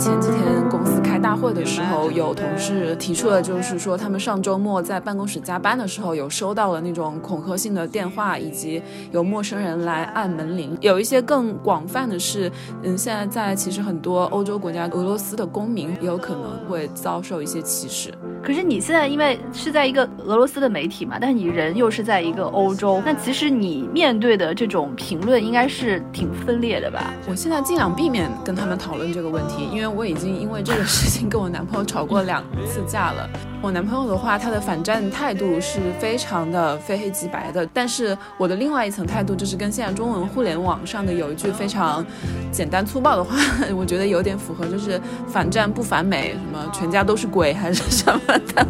前几天公司开大会的时候，有同事提出了，就是说他们上周末在办公室加班的时候，有收到了那种恐吓性的电话，以及有陌生人来按门铃。有一些更广泛的是，嗯，现在在其实很多欧洲国家，俄罗斯的公民也有可能会遭受一些歧视。可是你现在因为是在一个俄罗斯的媒体嘛，但是你人又是在一个欧洲，那其实你面对的这种评论应该是挺分裂的吧？我现在尽量避免跟他们讨论这个问题，因为我已经因为这个事情跟我男朋友吵过两次架了。我男朋友的话，他的反战态度是非常的非黑即白的，但是我的另外一层态度就是跟现在中文互联网上的有一句非常简单粗暴的话，我觉得有点符合，就是反战不反美，什么全家都是鬼还是什么的。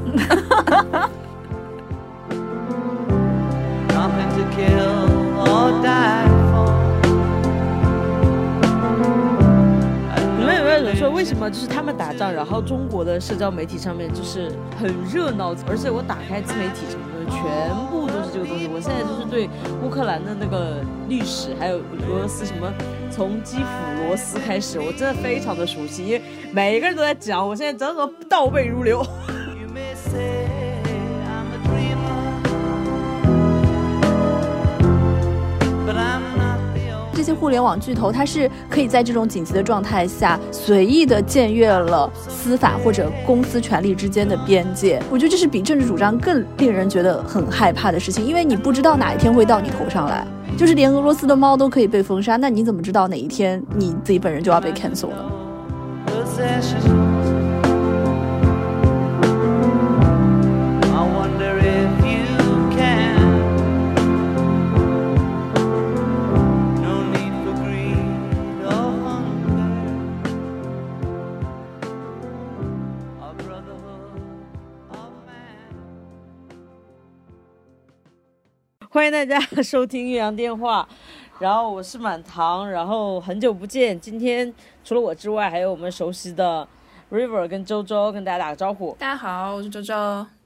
你们有没有人说，为什么就是他们打仗，然后中国的社交媒体上面就是很热闹，而且我打开自媒体什么的，全部都是这个东西。我现在就是对乌克兰的那个历史，还有俄罗斯什么，从基辅罗斯开始，我真的非常的熟悉，因为每一个人都在讲，我现在真的倒背如流。这些互联网巨头，它是可以在这种紧急的状态下，随意的僭越了司法或者公司权力之间的边界。我觉得这是比政治主张更令人觉得很害怕的事情，因为你不知道哪一天会到你头上来。就是连俄罗斯的猫都可以被封杀，那你怎么知道哪一天你自己本人就要被 cancel 呢？欢迎大家收听《岳阳电话》，然后我是满堂，然后很久不见，今天除了我之外，还有我们熟悉的 River 跟周周，跟大家打个招呼。大家好，我是周周。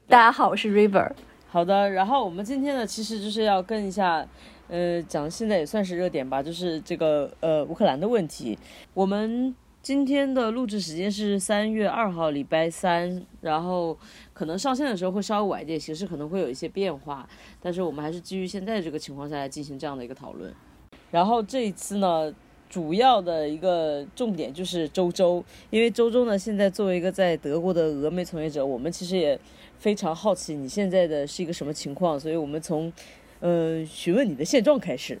大家好，我是 River。好的，然后我们今天呢，其实就是要跟一下，呃，讲现在也算是热点吧，就是这个呃乌克兰的问题。我们今天的录制时间是三月二号，礼拜三，然后。可能上线的时候会稍微晚一点，形式可能会有一些变化，但是我们还是基于现在这个情况下来进行这样的一个讨论。然后这一次呢，主要的一个重点就是周周，因为周周呢现在作为一个在德国的俄媒从业者，我们其实也非常好奇你现在的是一个什么情况，所以我们从嗯询问你的现状开始。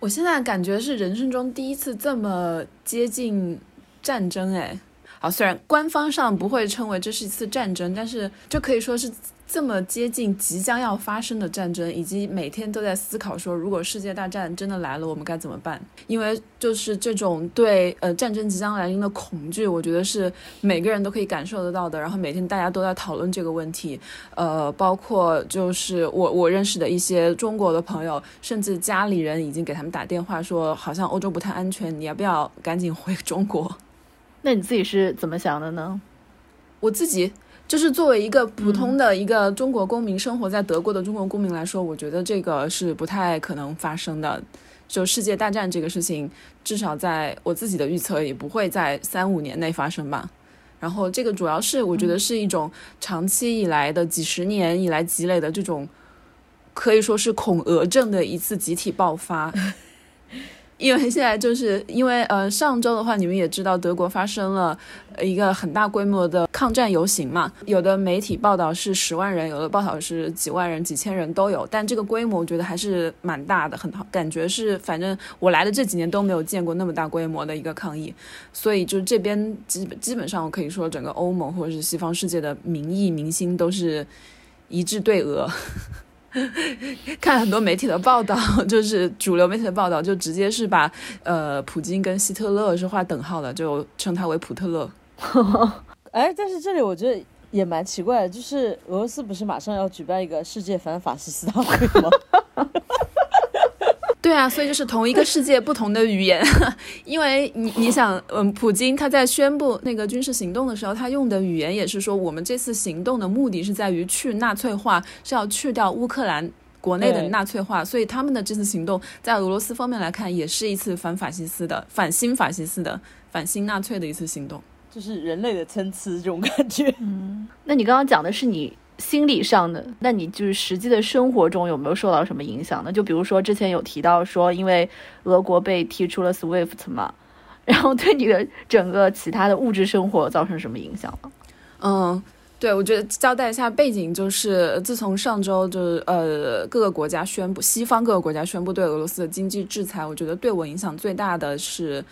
我现在感觉是人生中第一次这么接近战争，哎。好，虽然官方上不会称为这是一次战争，但是就可以说是这么接近即将要发生的战争，以及每天都在思考说，如果世界大战真的来了，我们该怎么办？因为就是这种对呃战争即将来临的恐惧，我觉得是每个人都可以感受得到的。然后每天大家都在讨论这个问题，呃，包括就是我我认识的一些中国的朋友，甚至家里人已经给他们打电话说，好像欧洲不太安全，你要不要赶紧回中国？那你自己是怎么想的呢？我自己就是作为一个普通的一个中国公民，生活在德国的中国公民来说，我觉得这个是不太可能发生的。就世界大战这个事情，至少在我自己的预测，也不会在三五年内发生吧。然后这个主要是我觉得是一种长期以来的几十年以来积累的这种，可以说是恐俄症的一次集体爆发。因为现在就是因为呃上周的话，你们也知道德国发生了一个很大规模的抗战游行嘛，有的媒体报道是十万人，有的报道是几万人、几千人都有，但这个规模我觉得还是蛮大的，很好，感觉是反正我来的这几年都没有见过那么大规模的一个抗议，所以就这边基本基本上我可以说整个欧盟或者是西方世界的民意民心都是一致对俄。看很多媒体的报道，就是主流媒体的报道，就直接是把呃普京跟希特勒是划等号的，就称他为普特勒。哎，但是这里我觉得也蛮奇怪的，就是俄罗斯不是马上要举办一个世界反法西斯大会吗？对啊，所以就是同一个世界，不同的语言。因为你你想，嗯，普京他在宣布那个军事行动的时候，他用的语言也是说，我们这次行动的目的是在于去纳粹化，是要去掉乌克兰国内的纳粹化。所以他们的这次行动，在俄罗斯方面来看，也是一次反法西斯的、反新法西斯的、反新纳粹的一次行动。就是人类的参差这种感觉。嗯，那你刚刚讲的是你心理上的，那你就是实际的生活中有没有受到什么影响呢？就比如说之前有提到说，因为俄国被踢出了 SWIFT 嘛，然后对你的整个其他的物质生活造成什么影响吗？嗯。对，我觉得交代一下背景，就是自从上周就是呃各个国家宣布，西方各个国家宣布对俄罗斯的经济制裁，我觉得对我影响最大的是，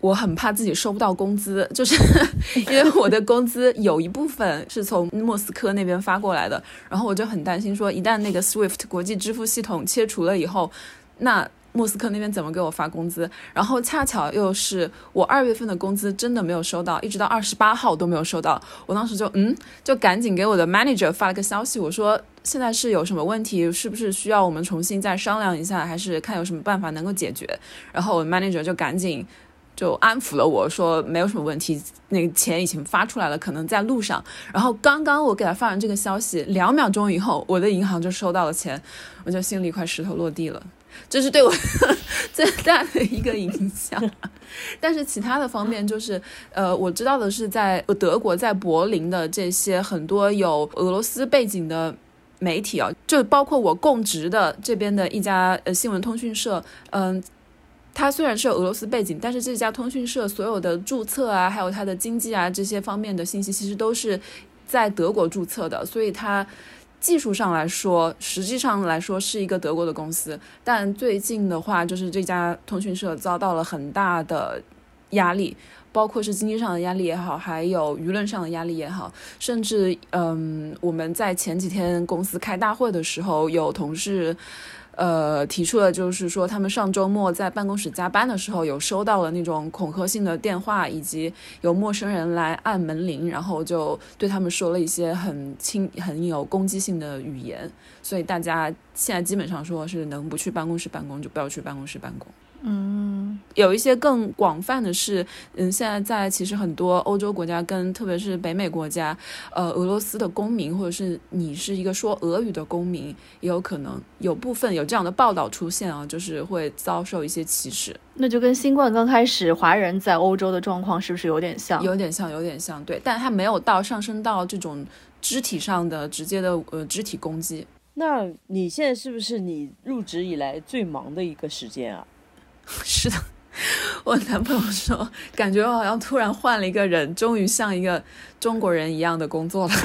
我很怕自己收不到工资，就是 因为我的工资有一部分是从莫斯科那边发过来的，然后我就很担心说，一旦那个 SWIFT 国际支付系统切除了以后，那。莫斯科那边怎么给我发工资？然后恰巧又是我二月份的工资真的没有收到，一直到二十八号都没有收到。我当时就嗯，就赶紧给我的 manager 发了个消息，我说现在是有什么问题，是不是需要我们重新再商量一下，还是看有什么办法能够解决？然后我 manager 就赶紧就安抚了我说没有什么问题，那个钱已经发出来了，可能在路上。然后刚刚我给他发完这个消息，两秒钟以后，我的银行就收到了钱，我就心里一块石头落地了。这是对我 最大的一个影响，但是其他的方面就是，呃，我知道的是，在德国，在柏林的这些很多有俄罗斯背景的媒体啊，就包括我供职的这边的一家呃新闻通讯社，嗯，它虽然是有俄罗斯背景，但是这家通讯社所有的注册啊，还有它的经济啊这些方面的信息，其实都是在德国注册的，所以它。技术上来说，实际上来说是一个德国的公司，但最近的话，就是这家通讯社遭到了很大的压力，包括是经济上的压力也好，还有舆论上的压力也好，甚至嗯，我们在前几天公司开大会的时候，有同事。呃，提出了就是说，他们上周末在办公室加班的时候，有收到了那种恐吓性的电话，以及有陌生人来按门铃，然后就对他们说了一些很轻、很有攻击性的语言。所以大家现在基本上说是能不去办公室办公就不要去办公室办公。嗯，有一些更广泛的是，嗯，现在在其实很多欧洲国家跟特别是北美国家，呃，俄罗斯的公民或者是你是一个说俄语的公民，也有可能有部分有这样的报道出现啊，就是会遭受一些歧视。那就跟新冠刚开始华人在欧洲的状况是不是有点像？有点像，有点像，对，但它没有到上升到这种肢体上的直接的呃肢体攻击。那你现在是不是你入职以来最忙的一个时间啊？是的，我男朋友说，感觉我好像突然换了一个人，终于像一个中国人一样的工作了。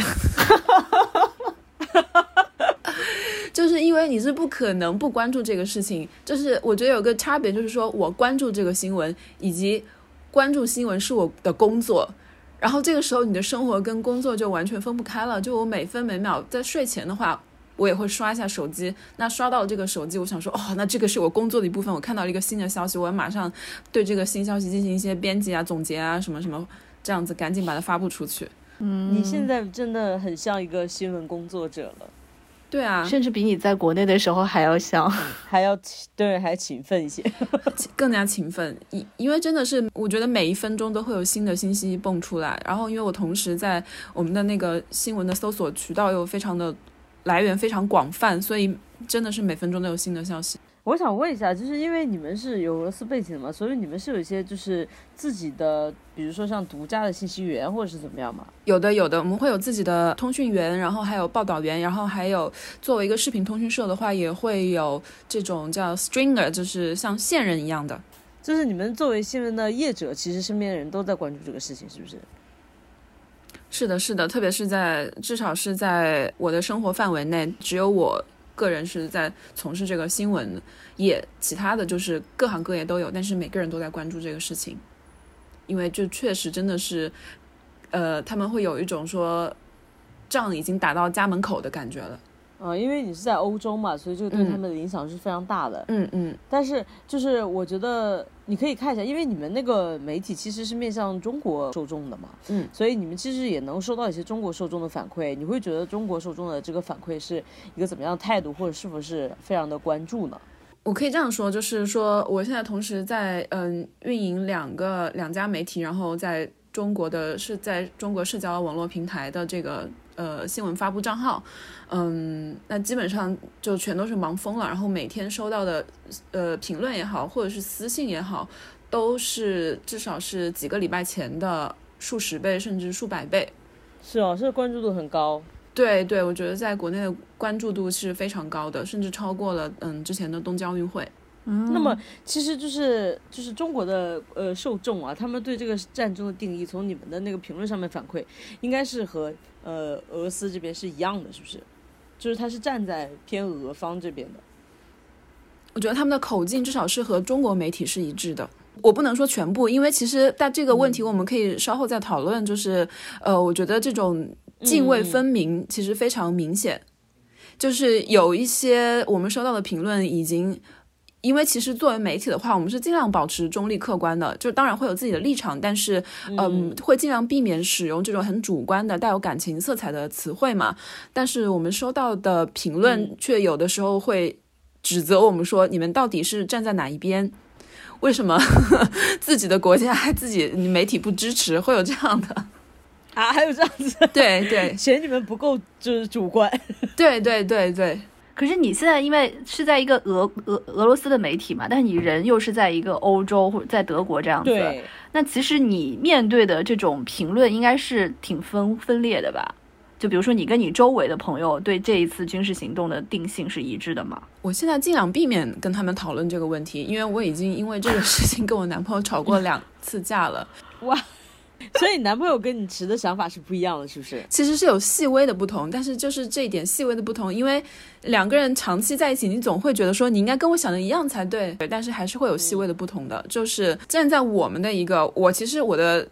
就是因为你是不可能不关注这个事情，就是我觉得有个差别，就是说我关注这个新闻，以及关注新闻是我的工作，然后这个时候你的生活跟工作就完全分不开了。就我每分每秒在睡前的话。我也会刷一下手机，那刷到这个手机，我想说，哦，那这个是我工作的一部分。我看到了一个新的消息，我要马上对这个新消息进行一些编辑啊、总结啊，什么什么，这样子赶紧把它发布出去。嗯，你现在真的很像一个新闻工作者了。对啊，甚至比你在国内的时候还要像，还要对，还勤奋一些，更加勤奋。因因为真的是，我觉得每一分钟都会有新的信息蹦出来。然后，因为我同时在我们的那个新闻的搜索渠道又非常的。来源非常广泛，所以真的是每分钟都有新的消息。我想问一下，就是因为你们是有俄罗斯背景的嘛，所以你们是有一些就是自己的，比如说像独家的信息源或者是怎么样嘛？有的，有的，我们会有自己的通讯员，然后还有报道员，然后还有作为一个视频通讯社的话，也会有这种叫 stringer，就是像线人一样的。就是你们作为新闻的业者，其实身边的人都在关注这个事情，是不是？是的，是的，特别是在至少是在我的生活范围内，只有我个人是在从事这个新闻业，其他的就是各行各业都有，但是每个人都在关注这个事情，因为就确实真的是，呃，他们会有一种说仗已经打到家门口的感觉了。呃，因为你是在欧洲嘛，所以就对他们的影响是非常大的。嗯嗯。但是就是我觉得你可以看一下，因为你们那个媒体其实是面向中国受众的嘛。嗯。所以你们其实也能收到一些中国受众的反馈。你会觉得中国受众的这个反馈是一个怎么样的态度，或者是不是非常的关注呢？我可以这样说，就是说我现在同时在嗯运营两个两家媒体，然后在中国的是在中国社交网络平台的这个。呃，新闻发布账号，嗯，那基本上就全都是忙疯了。然后每天收到的呃评论也好，或者是私信也好，都是至少是几个礼拜前的数十倍甚至数百倍。是哦，这个关注度很高。对对，我觉得在国内的关注度是非常高的，甚至超过了嗯之前的东京奥运会。嗯，那么其实就是就是中国的呃受众啊，他们对这个战争的定义，从你们的那个评论上面反馈，应该是和呃俄罗斯这边是一样的，是不是？就是他是站在偏俄方这边的。我觉得他们的口径至少是和中国媒体是一致的。我不能说全部，因为其实但这个问题我们可以稍后再讨论。就是呃，我觉得这种泾渭分明其实非常明显，就是有一些我们收到的评论已经。因为其实作为媒体的话，我们是尽量保持中立客观的，就当然会有自己的立场，但是嗯，会尽量避免使用这种很主观的、带有感情色彩的词汇嘛。但是我们收到的评论却有的时候会指责我们说，你们到底是站在哪一边？为什么 自己的国家还自己媒体不支持？会有这样的啊？还有这样子？对对，嫌你们不够就是主观。对对对对。可是你现在因为是在一个俄俄俄罗斯的媒体嘛，但是你人又是在一个欧洲或者在德国这样子，那其实你面对的这种评论应该是挺分分裂的吧？就比如说你跟你周围的朋友对这一次军事行动的定性是一致的吗？我现在尽量避免跟他们讨论这个问题，因为我已经因为这个事情跟我男朋友吵过两次架了。哇！所以男朋友跟你持的想法是不一样的，是不是？其实是有细微的不同，但是就是这一点细微的不同，因为两个人长期在一起，你总会觉得说你应该跟我想的一样才对，对但是还是会有细微的不同的。就是站在我们的一个，我其实我的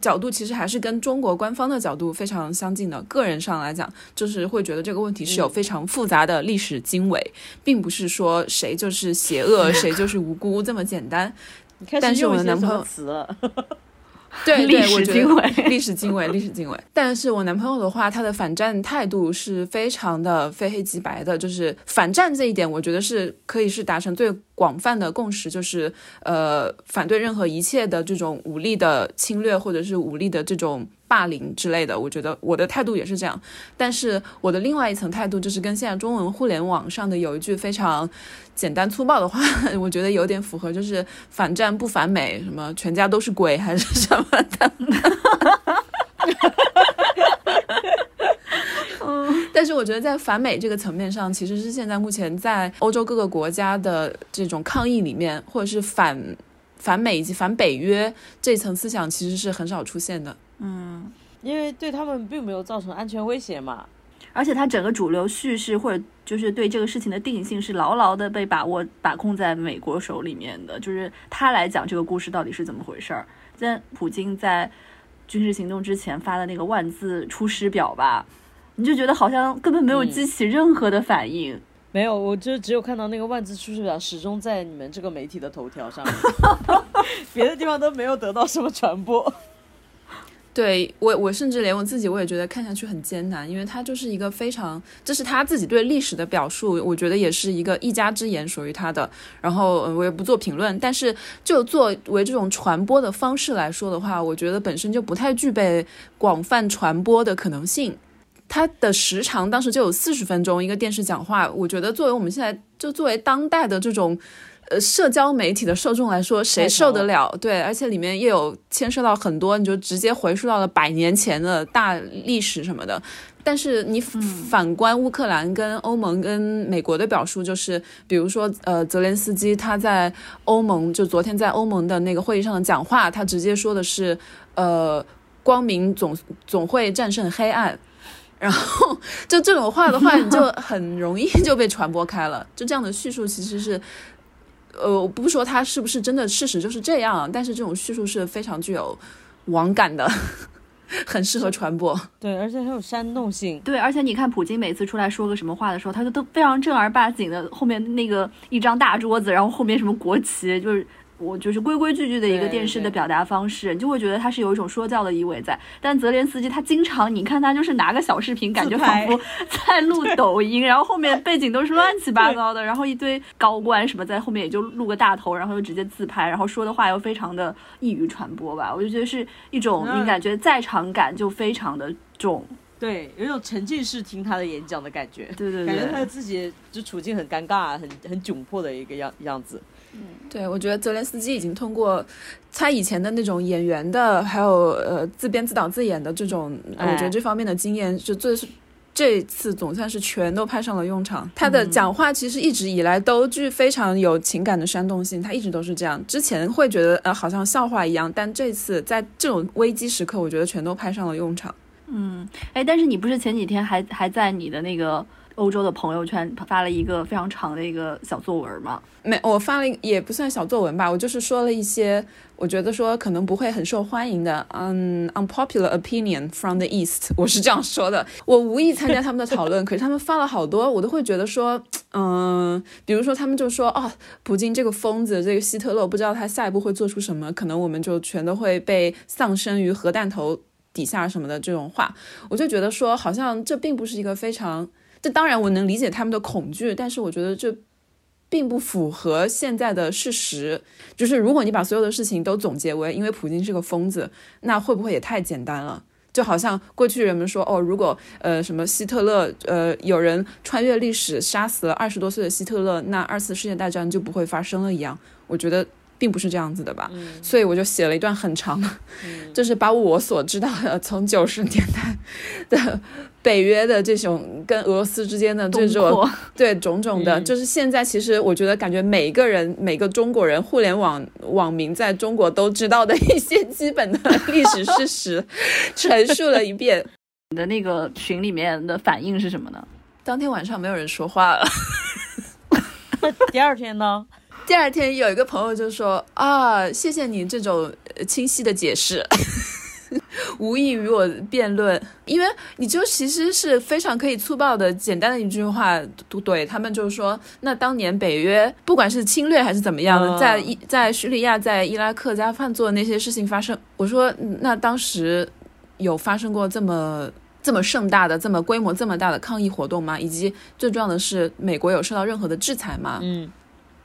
角度其实还是跟中国官方的角度非常相近的。个人上来讲，就是会觉得这个问题是有非常复杂的历史经纬，并不是说谁就是邪恶，谁就是无辜这么简单。但是我的男朋友词了。对，历史经纬，历史经纬，历史经纬。但是我男朋友的话，他的反战态度是非常的非黑即白的，就是反战这一点，我觉得是可以是达成最广泛的共识，就是呃，反对任何一切的这种武力的侵略或者是武力的这种。霸凌之类的，我觉得我的态度也是这样。但是我的另外一层态度，就是跟现在中文互联网上的有一句非常简单粗暴的话，我觉得有点符合，就是反战不反美，什么全家都是鬼还是什么的。嗯，但是我觉得在反美这个层面上，其实是现在目前在欧洲各个国家的这种抗议里面，或者是反反美以及反北约这层思想，其实是很少出现的。嗯，因为对他们并没有造成安全威胁嘛，而且它整个主流叙事或者就是对这个事情的定性是牢牢的被把握把控在美国手里面的，就是他来讲这个故事到底是怎么回事儿。在普京在军事行动之前发的那个万字出师表吧，你就觉得好像根本没有激起任何的反应。没有，我就只有看到那个万字出师表始终在你们这个媒体的头条上，别的地方都没有得到什么传播。对我，我甚至连我自己，我也觉得看下去很艰难，因为他就是一个非常，这是他自己对历史的表述，我觉得也是一个一家之言，属于他的。然后我也不做评论，但是就作为这种传播的方式来说的话，我觉得本身就不太具备广泛传播的可能性。它的时长当时就有四十分钟，一个电视讲话，我觉得作为我们现在就作为当代的这种。呃，社交媒体的受众来说，谁受得了？对，而且里面又有牵涉到很多，你就直接回溯到了百年前的大历史什么的。但是你反观乌克兰跟欧盟跟美国的表述，就是比如说，呃，泽连斯基他在欧盟就昨天在欧盟的那个会议上的讲话，他直接说的是，呃，光明总总会战胜黑暗。然后就这种话的话，你就很容易就被传播开了。就这样的叙述其实是。呃，我不说他是不是真的事实就是这样，但是这种叙述是非常具有网感的，很适合传播。对，而且很有煽动性。对，而且你看普京每次出来说个什么话的时候，他就都非常正儿八经的，后面那个一张大桌子，然后后面什么国旗，就是。我就是规规矩矩的一个电视的表达方式，你就会觉得他是有一种说教的意味在。但泽连斯基他经常，你看他就是拿个小视频，感觉仿佛 在录抖音，然后后面背景都是乱七八糟的，然后一堆高官什么在后面也就录个大头，然后又直接自拍，然后说的话又非常的易于传播吧。我就觉得是一种你感觉在场感就非常的重，对，有一种沉浸式听他的演讲的感觉，对对对，感觉他自己就处境很尴尬、很很窘迫的一个样样子。对，我觉得泽连斯基已经通过他以前的那种演员的，还有呃自编自导自演的这种，我觉得这方面的经验是最。这次总算是全都派上了用场。他的讲话其实一直以来都具非常有情感的煽动性，他一直都是这样。之前会觉得呃好像笑话一样，但这次在这种危机时刻，我觉得全都派上了用场。嗯，哎，但是你不是前几天还还在你的那个。欧洲的朋友圈发了一个非常长的一个小作文嘛？没，我发了也不算小作文吧，我就是说了一些我觉得说可能不会很受欢迎的，嗯，unpopular opinion from the East，我是这样说的。我无意参加他们的讨论，可是他们发了好多，我都会觉得说，嗯，比如说他们就说，哦，普京这个疯子，这个希特勒，不知道他下一步会做出什么，可能我们就全都会被丧生于核弹头底下什么的这种话，我就觉得说，好像这并不是一个非常。这当然，我能理解他们的恐惧，但是我觉得这并不符合现在的事实。就是如果你把所有的事情都总结为因为普京是个疯子，那会不会也太简单了？就好像过去人们说，哦，如果呃什么希特勒，呃有人穿越历史杀死了二十多岁的希特勒，那二次世界大战就不会发生了一样。我觉得。并不是这样子的吧，所以我就写了一段很长，就是把我所知道的从九十年代的北约的这种跟俄罗斯之间的这种 对种种的，就是现在其实我觉得感觉每一个人每个中国人互联网网民在中国都知道的一些 基本的历史事实，陈述了一遍。你的那个群里面的反应是什么呢？当天晚上没有人说话了。第二天呢？第二天有一个朋友就说啊，谢谢你这种清晰的解释，无异于我辩论，因为你就其实是非常可以粗暴的简单的一句话怼他们，就是说，那当年北约不管是侵略还是怎么样，在伊在叙利亚、在伊拉克、在阿富汗做的那些事情发生，我说那当时有发生过这么这么盛大的、这么规模这么大的抗议活动吗？以及最重要的是，美国有受到任何的制裁吗？嗯。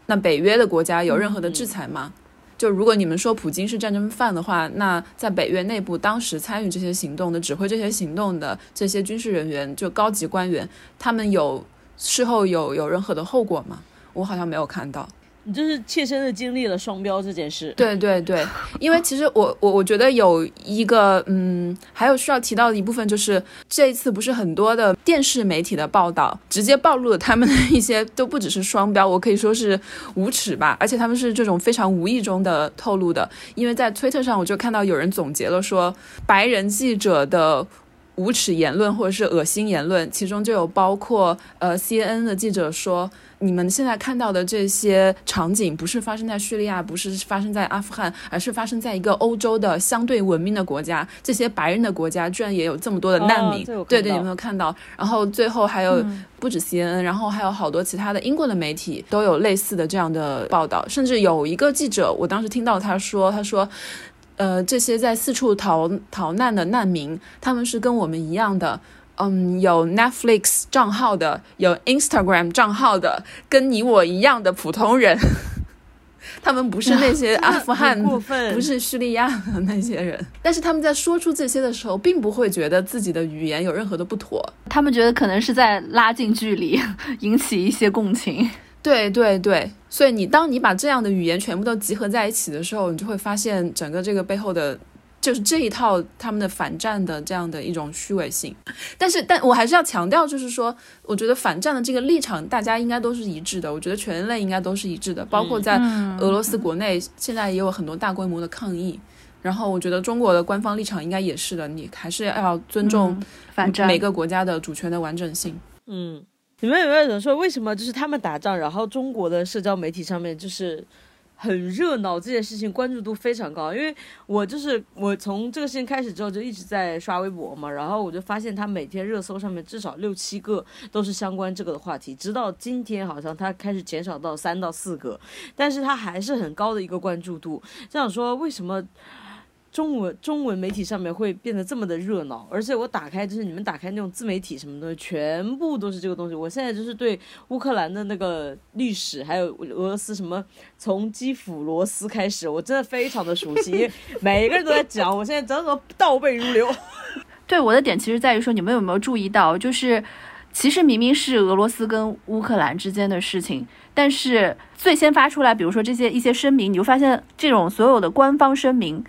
那北约的国家有任何的制裁吗？就如果你们说普京是战争犯的话，那在北约内部当时参与这些行动的、指挥这些行动的这些军事人员，就高级官员，他们有事后有有任何的后果吗？我好像没有看到。你就是切身的经历了双标这件事，对对对，因为其实我我我觉得有一个嗯，还有需要提到的一部分就是这一次不是很多的电视媒体的报道直接暴露了他们的一些都不只是双标，我可以说是无耻吧，而且他们是这种非常无意中的透露的，因为在推特上我就看到有人总结了说白人记者的无耻言论或者是恶心言论，其中就有包括呃 C N 的记者说。你们现在看到的这些场景，不是发生在叙利亚，不是发生在阿富汗，而是发生在一个欧洲的相对文明的国家。这些白人的国家居然也有这么多的难民，对对，有没有看到？然后最后还有不止 CNN，然后还有好多其他的英国的媒体都有类似的这样的报道，甚至有一个记者，我当时听到他说，他说，呃，这些在四处逃逃难的难民，他们是跟我们一样的。嗯，有 Netflix 账号的，有 Instagram 账号的，跟你我一样的普通人，他们不是那些 阿富汗，不是叙利亚的那些人，但是他们在说出这些的时候，并不会觉得自己的语言有任何的不妥，他们觉得可能是在拉近距离，引起一些共情。对对对，所以你当你把这样的语言全部都集合在一起的时候，你就会发现整个这个背后的。就是这一套他们的反战的这样的一种虚伪性，但是，但我还是要强调，就是说，我觉得反战的这个立场，大家应该都是一致的。我觉得全人类应该都是一致的，包括在俄罗斯国内，现在也有很多大规模的抗议。然后，我觉得中国的官方立场应该也是的，你还是要尊重反战每个国家的主权的完整性。嗯，你们有没有人说，为什么就是他们打仗，然后中国的社交媒体上面就是？很热闹，这件事情关注度非常高，因为我就是我从这个事情开始之后就一直在刷微博嘛，然后我就发现他每天热搜上面至少六七个都是相关这个的话题，直到今天好像他开始减少到三到四个，但是他还是很高的一个关注度，这样说为什么？中文中文媒体上面会变得这么的热闹，而且我打开就是你们打开那种自媒体什么东西，全部都是这个东西。我现在就是对乌克兰的那个历史，还有俄罗斯什么从基辅罗斯开始，我真的非常的熟悉，因为每个人都在讲，我现在整个倒背如流。对我的点其实在于说，你们有没有注意到，就是其实明明是俄罗斯跟乌克兰之间的事情，但是最先发出来，比如说这些一些声明，你就发现这种所有的官方声明，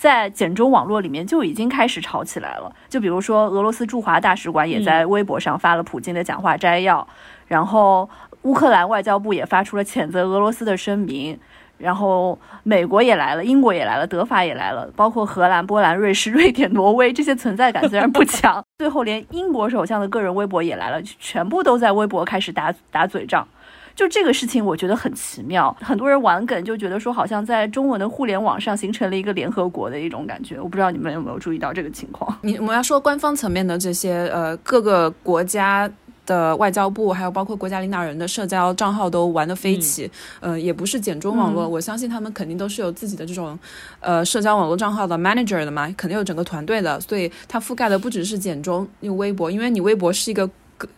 在简中网络里面就已经开始吵起来了。就比如说俄罗斯驻华大使馆也在微博上发了普京的讲话摘要，然后乌克兰外交部也发出了谴责俄罗斯的声明。然后美国也来了，英国也来了，德法也来了，包括荷兰、波兰、瑞士、瑞典、挪威这些存在感虽然不强，最后连英国首相的个人微博也来了，全部都在微博开始打打嘴仗。就这个事情，我觉得很奇妙。很多人玩梗就觉得说，好像在中文的互联网上形成了一个联合国的一种感觉。我不知道你们有没有注意到这个情况？你我们要说官方层面的这些呃各个国家。的外交部，还有包括国家领导人的社交账号都玩得飞起，呃，也不是简中网络，我相信他们肯定都是有自己的这种，呃，社交网络账号的 manager 的嘛，肯定有整个团队的，所以它覆盖的不只是简中，用微博，因为你微博是一个。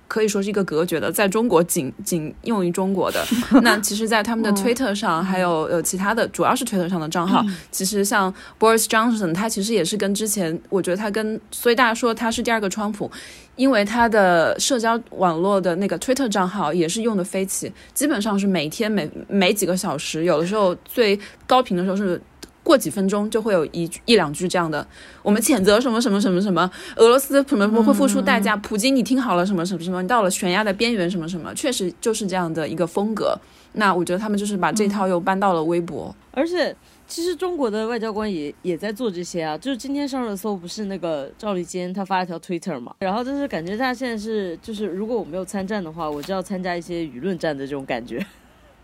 可以说是一个隔绝的，在中国仅仅用于中国的。那其实，在他们的 Twitter 上，还有呃其他的，主要是 Twitter 上的账号。其实像 Boris Johnson，他其实也是跟之前，我觉得他跟，所以大家说他是第二个川普，因为他的社交网络的那个 Twitter 账号也是用的飞起，基本上是每天每每几个小时，有的时候最高频的时候是。过几分钟就会有一一两句这样的，我们谴责什么什么什么什么，俄罗斯什么什么会付出代价，普京你听好了什么什么什么，你到了悬崖的边缘什么什么，确实就是这样的一个风格。那我觉得他们就是把这套又搬到了微博，而且其实中国的外交官也也在做这些啊，就是今天上热搜不是那个赵立坚他发了条 Twitter 嘛，然后就是感觉他现在是就是如果我没有参战的话，我就要参加一些舆论战的这种感觉。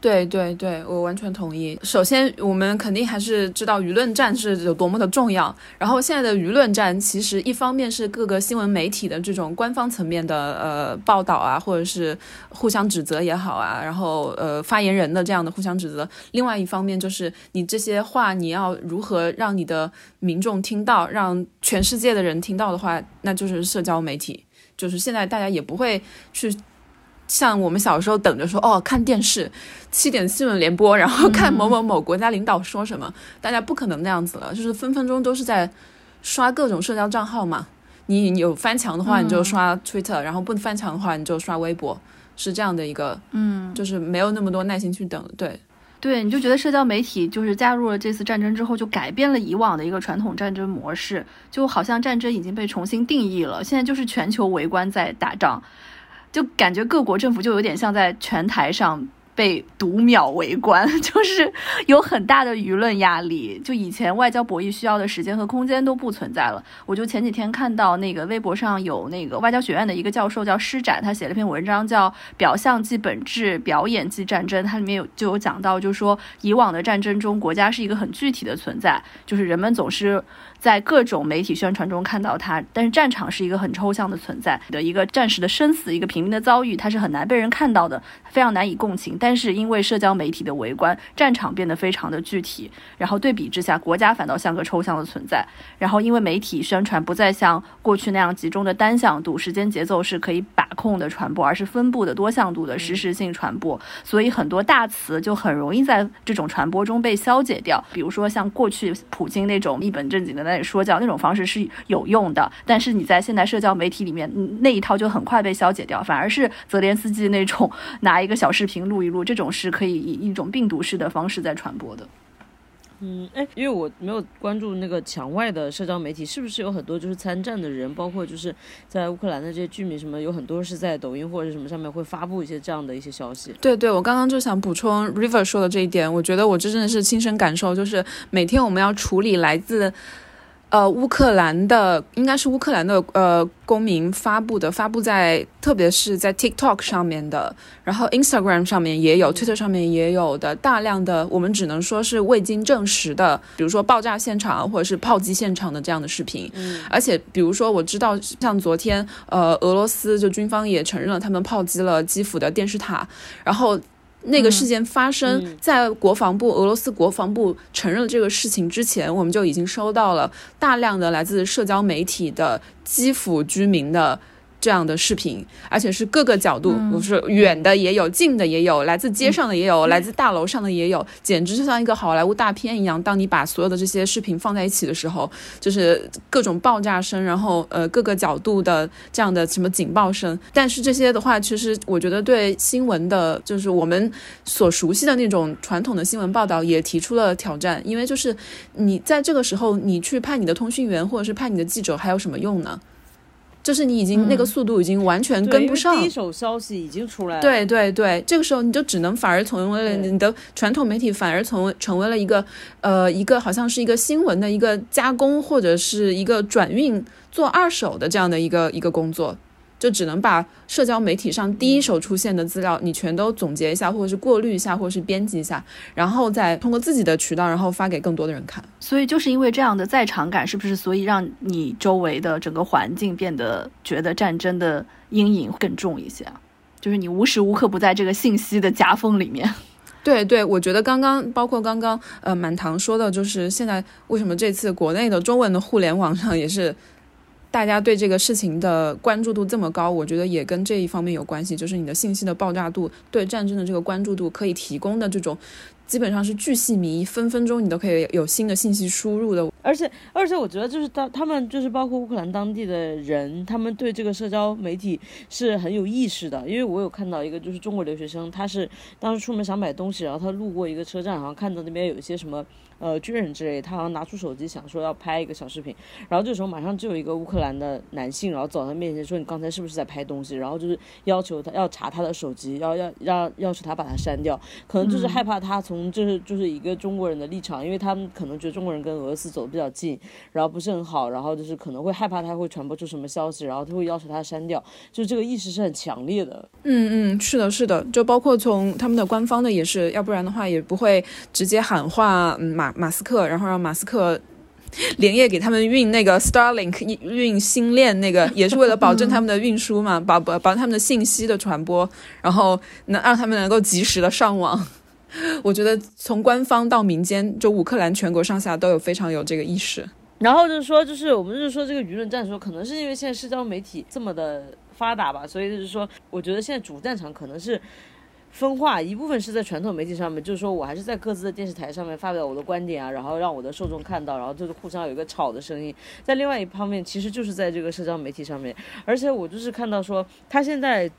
对对对，我完全同意。首先，我们肯定还是知道舆论战是有多么的重要。然后，现在的舆论战其实一方面是各个新闻媒体的这种官方层面的呃报道啊，或者是互相指责也好啊，然后呃发言人的这样的互相指责；另外一方面就是你这些话你要如何让你的民众听到，让全世界的人听到的话，那就是社交媒体。就是现在大家也不会去。像我们小时候等着说哦，看电视，七点新闻联播，然后看某某某国家领导说什么，大家不可能那样子了，就是分分钟都是在刷各种社交账号嘛。你有翻墙的话，你就刷 Twitter，然后不翻墙的话，你就刷微博，是这样的一个，嗯，就是没有那么多耐心去等。对，对，你就觉得社交媒体就是加入了这次战争之后，就改变了以往的一个传统战争模式，就好像战争已经被重新定义了，现在就是全球围观在打仗。就感觉各国政府就有点像在拳台上被读秒围观，就是有很大的舆论压力。就以前外交博弈需要的时间和空间都不存在了。我就前几天看到那个微博上有那个外交学院的一个教授叫施展，他写了篇文章叫《表象即本质，表演即战争》，它里面有就有讲到，就是说以往的战争中，国家是一个很具体的存在，就是人们总是。在各种媒体宣传中看到他，但是战场是一个很抽象的存在的一个战士的生死，一个平民的遭遇，它是很难被人看到的，非常难以共情。但是因为社交媒体的围观，战场变得非常的具体，然后对比之下，国家反倒像个抽象的存在。然后因为媒体宣传不再像过去那样集中的单向度，时间节奏是可以把控的传播，而是分布的多向度的实时性传播，所以很多大词就很容易在这种传播中被消解掉。比如说像过去普京那种一本正经的。那说教那种方式是有用的，但是你在现代社交媒体里面，那一套就很快被消解掉，反而是泽连斯基那种拿一个小视频录一录，这种是可以以一种病毒式的方式在传播的。嗯，哎，因为我没有关注那个墙外的社交媒体，是不是有很多就是参战的人，包括就是在乌克兰的这些居民什么，有很多是在抖音或者什么上面会发布一些这样的一些消息？对对，我刚刚就想补充 River 说的这一点，我觉得我这真的是亲身感受，就是每天我们要处理来自。呃，乌克兰的应该是乌克兰的呃公民发布的，发布在特别是在 TikTok 上面的，然后 Instagram 上面也有，Twitter 上面也有的大量的，我们只能说是未经证实的，比如说爆炸现场或者是炮击现场的这样的视频。嗯，而且比如说我知道，像昨天呃俄罗斯就军方也承认了他们炮击了基辅的电视塔，然后。那个事件发生在国防部，俄罗斯国防部承认了这个事情之前，我们就已经收到了大量的来自社交媒体的基辅居民的这样的视频，而且是各个角度，不是远的也有，近的也有，来自街上的也有，来自大楼上的也有，简直就像一个好莱坞大片一样。当你把所有的这些视频放在一起的时候，就是各种爆炸声，然后呃各个角度的这样的什么警报声。但是这些的话，其实我觉得对新闻的，就是我们所熟悉的那种传统的新闻报道也提出了挑战，因为就是你在这个时候，你去派你的通讯员或者是派你的记者，还有什么用呢？就是你已经那个速度已经完全跟不上，第一手消息已经出来了。对对对，这个时候你就只能反而成为了你的传统媒体，反而成为成为了一个呃一个好像是一个新闻的一个加工或者是一个转运做二手的这样的一个一个工作。就只能把社交媒体上第一手出现的资料，你全都总结一下，或者是过滤一下，或者是编辑一下，然后再通过自己的渠道，然后发给更多的人看。所以就是因为这样的在场感，是不是所以让你周围的整个环境变得觉得战争的阴影更重一些啊？就是你无时无刻不在这个信息的夹缝里面。对对，我觉得刚刚包括刚刚呃满堂说的，就是现在为什么这次国内的中文的互联网上也是。大家对这个事情的关注度这么高，我觉得也跟这一方面有关系，就是你的信息的爆炸度，对战争的这个关注度，可以提供的这种。基本上是巨细靡遗，分分钟你都可以有新的信息输入的。而且，而且我觉得就是当他们就是包括乌克兰当地的人，他们对这个社交媒体是很有意识的。因为我有看到一个就是中国留学生，他是当时出门想买东西，然后他路过一个车站，好像看到那边有一些什么呃军人之类，他好像拿出手机想说要拍一个小视频，然后这时候马上就有一个乌克兰的男性，然后走到他面前说：“你刚才是不是在拍东西？”然后就是要求他要查他的手机，要要要要求他把它删掉，可能就是害怕他从。就是就是一个中国人的立场，因为他们可能觉得中国人跟俄罗斯走的比较近，然后不是很好，然后就是可能会害怕他会传播出什么消息，然后他会要求他删掉，就是这个意识是很强烈的。嗯嗯，是的，是的，就包括从他们的官方的也是，要不然的话也不会直接喊话马马斯克，然后让马斯克 连夜给他们运那个 Starlink 运星链，那个 也是为了保证他们的运输嘛，保保保他们的信息的传播，然后能让他们能够及时的上网。我觉得从官方到民间，就乌克兰全国上下都有非常有这个意识。然后就是说，就是我们就是说这个舆论战说，可能是因为现在社交媒体这么的发达吧，所以就是说，我觉得现在主战场可能是分化，一部分是在传统媒体上面，就是说我还是在各自的电视台上面发表我的观点啊，然后让我的受众看到，然后就是互相有一个吵的声音。在另外一方面，其实就是在这个社交媒体上面，而且我就是看到说，他现在。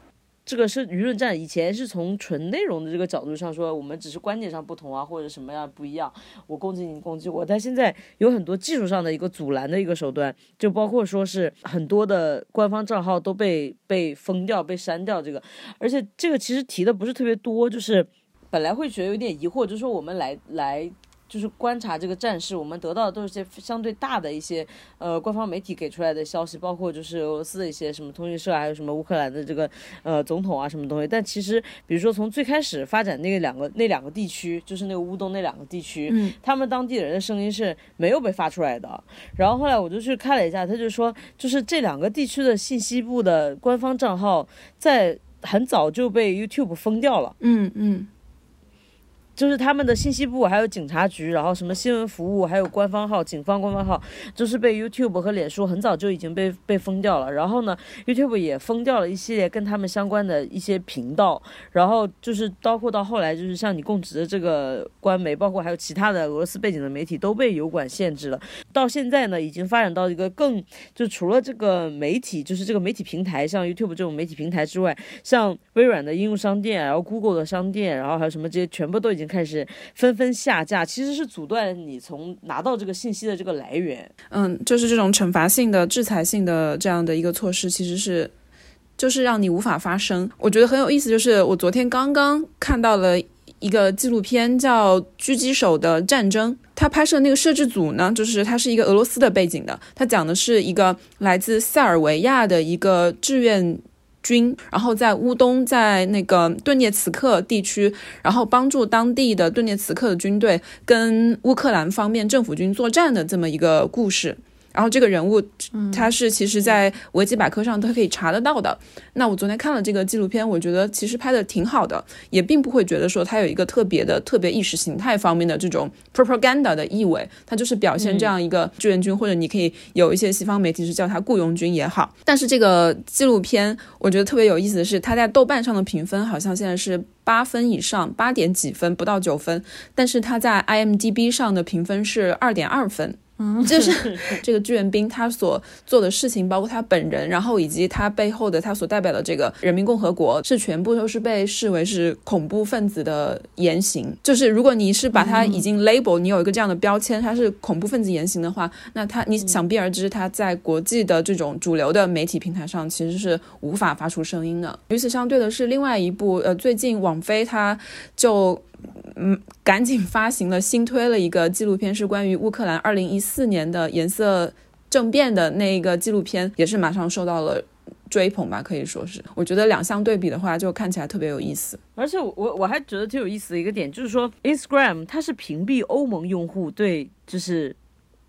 这个是舆论战，以前是从纯内容的这个角度上说，我们只是观点上不同啊，或者什么样不一样，我攻击你攻击我。但现在有很多技术上的一个阻拦的一个手段，就包括说是很多的官方账号都被被封掉、被删掉。这个，而且这个其实提的不是特别多，就是本来会觉得有点疑惑，就是说我们来来。就是观察这个战事，我们得到的都是些相对大的一些呃官方媒体给出来的消息，包括就是俄罗斯的一些什么通讯社，还有什么乌克兰的这个呃总统啊什么东西。但其实，比如说从最开始发展那个两个那两个地区，就是那个乌东那两个地区，嗯，他们当地人的声音是没有被发出来的。然后后来我就去看了一下，他就说，就是这两个地区的信息部的官方账号在很早就被 YouTube 封掉了。嗯嗯。就是他们的信息部，还有警察局，然后什么新闻服务，还有官方号、警方官方号，就是被 YouTube 和脸书很早就已经被被封掉了。然后呢，YouTube 也封掉了一系列跟他们相关的一些频道。然后就是包括到后来，就是像你供职的这个官媒，包括还有其他的俄罗斯背景的媒体，都被油管限制了。到现在呢，已经发展到一个更就除了这个媒体，就是这个媒体平台，像 YouTube 这种媒体平台之外，像微软的应用商店，然后 Google 的商店，然后还有什么这些，全部都已经。开始纷纷下架，其实是阻断你从拿到这个信息的这个来源。嗯，就是这种惩罚性的、制裁性的这样的一个措施，其实是就是让你无法发声。我觉得很有意思，就是我昨天刚刚看到了一个纪录片，叫《狙击手的战争》。他拍摄那个摄制组呢，就是他是一个俄罗斯的背景的，他讲的是一个来自塞尔维亚的一个志愿。军，然后在乌东，在那个顿涅茨克地区，然后帮助当地的顿涅茨克的军队跟乌克兰方面政府军作战的这么一个故事。然后这个人物，他是其实在维基百科上都可以查得到的。那我昨天看了这个纪录片，我觉得其实拍的挺好的，也并不会觉得说他有一个特别的、特别意识形态方面的这种 propaganda 的意味。他就是表现这样一个志愿军，或者你可以有一些西方媒体是叫他雇佣军也好。但是这个纪录片，我觉得特别有意思的是，他在豆瓣上的评分好像现在是八分以上，八点几分，不到九分。但是他在 IMDB 上的评分是二点二分。嗯，就是 这个志愿兵他所做的事情，包括他本人，然后以及他背后的他所代表的这个人民共和国，是全部都是被视为是恐怖分子的言行。就是如果你是把他已经 label，你有一个这样的标签，他是恐怖分子言行的话，那他你想必而知，他在国际的这种主流的媒体平台上其实是无法发出声音的。与此相对的是，另外一部呃，最近网飞他就。嗯，赶紧发行了新推了一个纪录片，是关于乌克兰二零一四年的颜色政变的那个纪录片，也是马上受到了追捧吧，可以说是。我觉得两相对比的话，就看起来特别有意思。而且我我还觉得挺有意思的一个点，就是说，Instagram 它是屏蔽欧盟用户对就是